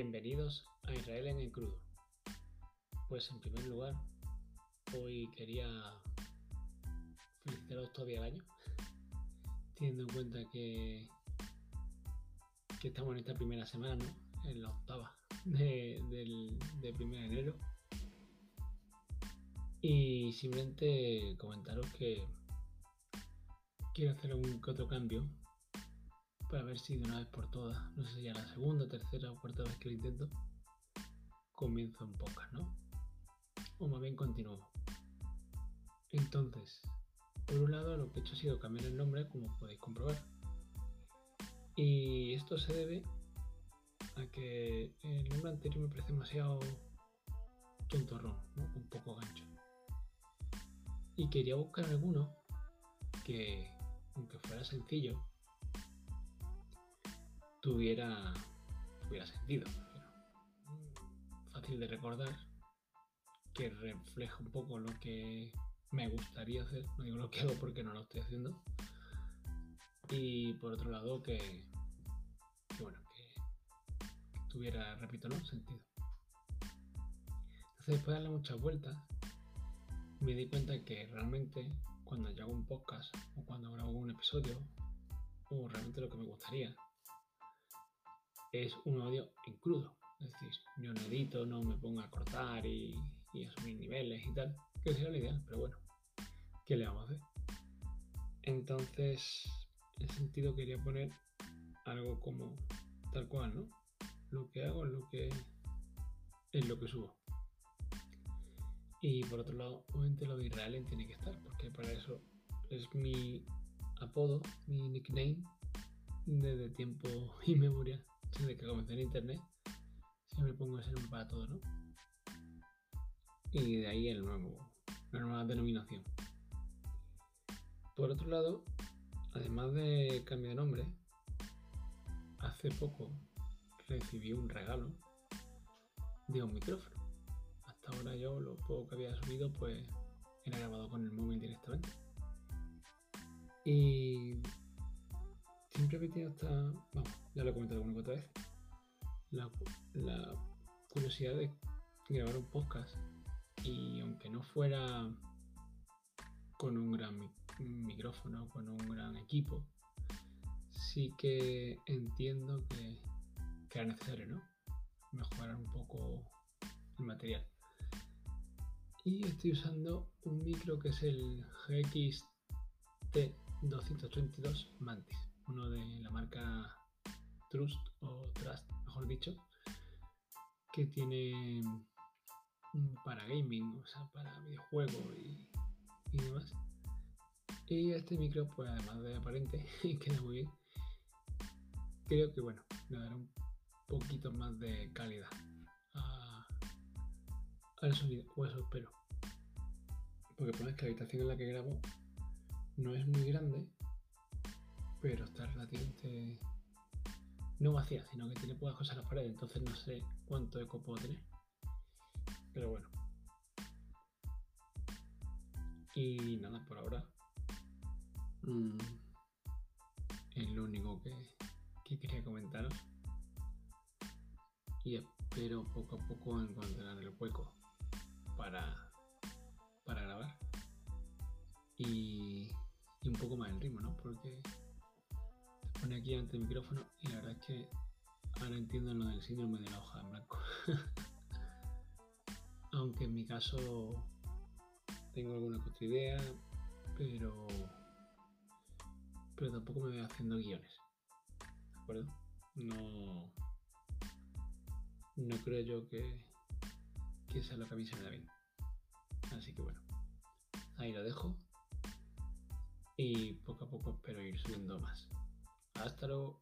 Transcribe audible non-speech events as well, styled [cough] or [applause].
Bienvenidos a Israel en el crudo. Pues en primer lugar, hoy quería felicitaros todavía el año, teniendo en cuenta que, que estamos en esta primera semana. En la octava de, del, de de enero. Y simplemente comentaros que quiero hacer un que otro cambio para ver si de una vez por todas, no sé ya la segunda, tercera o cuarta vez que lo intento, comienzo en pocas, ¿no? O más bien continúo. Entonces, por un lado lo que he hecho ha sido cambiar el nombre, como podéis comprobar. Y esto se debe a que el nombre anterior me parece demasiado tontorrón, ¿no? un poco gancho. Y quería buscar alguno que, aunque fuera sencillo, tuviera, sentido. Fácil de recordar, que refleja un poco lo que me gustaría hacer, no digo lo que hago porque no lo estoy haciendo. Y por otro lado, que, bueno, que, tuviera, repito, ¿no? sentido. Entonces, después de darle muchas vueltas, me di cuenta que realmente cuando yo hago un podcast o cuando grabo un episodio, o realmente lo que me gustaría es un audio en crudo. Es decir, yo no edito, no me pongo a cortar y, a subir niveles y tal, que sería lo ideal, pero bueno, ¿qué le vamos a hacer? Entonces, en ese sentido quería poner algo como tal cual, ¿no? Lo que hago es lo que es lo que subo. Y por otro lado, obviamente lo de Israel tiene que estar, porque para eso es mi apodo, mi nickname desde tiempo [laughs] y memoria desde que comencé en internet, siempre pongo ese nombre para todo, ¿no? Y de ahí el nuevo, la nueva denominación. Por otro lado, además de cambio de nombre, hace poco recibí un regalo de un micrófono. Hasta ahora yo lo poco que había subido pues era grabado con el móvil directamente. Y he tenido esta, vamos, ya lo he comentado alguna otra vez, la, curiosidad de grabar un podcast y aunque no fuera con un gran micrófono, con un gran equipo, sí que entiendo que, que era necesario, ¿no? Mejorar un poco el material. Y estoy usando un micro que es el GXT232 Mantis uno de la marca Trust o Trust, mejor dicho, que tiene para gaming, o sea, para videojuegos y, demás. Y este micro, pues además de aparente, [laughs] queda muy bien. Creo que bueno, le dará un poquito más de calidad al sonido, o eso espero. Porque pones que la habitación en la que grabo no es muy grande pero está relativamente no vacía, sino que tiene pocas cosas en las paredes, entonces no sé cuánto eco puedo tener. Pero bueno. Y nada, por ahora. Mm, es lo único que, que quería comentaros. Y espero poco a poco encontrar el hueco para, para grabar. Y, y un poco más el ritmo, ¿no? Porque aquí ante el micrófono y la verdad es que ahora entiendo lo del síndrome de la hoja en blanco. [laughs] Aunque en mi caso tengo alguna otra idea, pero pero tampoco me voy haciendo guiones. ¿De acuerdo? No no creo yo que que sea lo que a mí me da bien. Así que bueno, ahí lo dejo y poco a poco espero ir subiendo más. Hasta luego.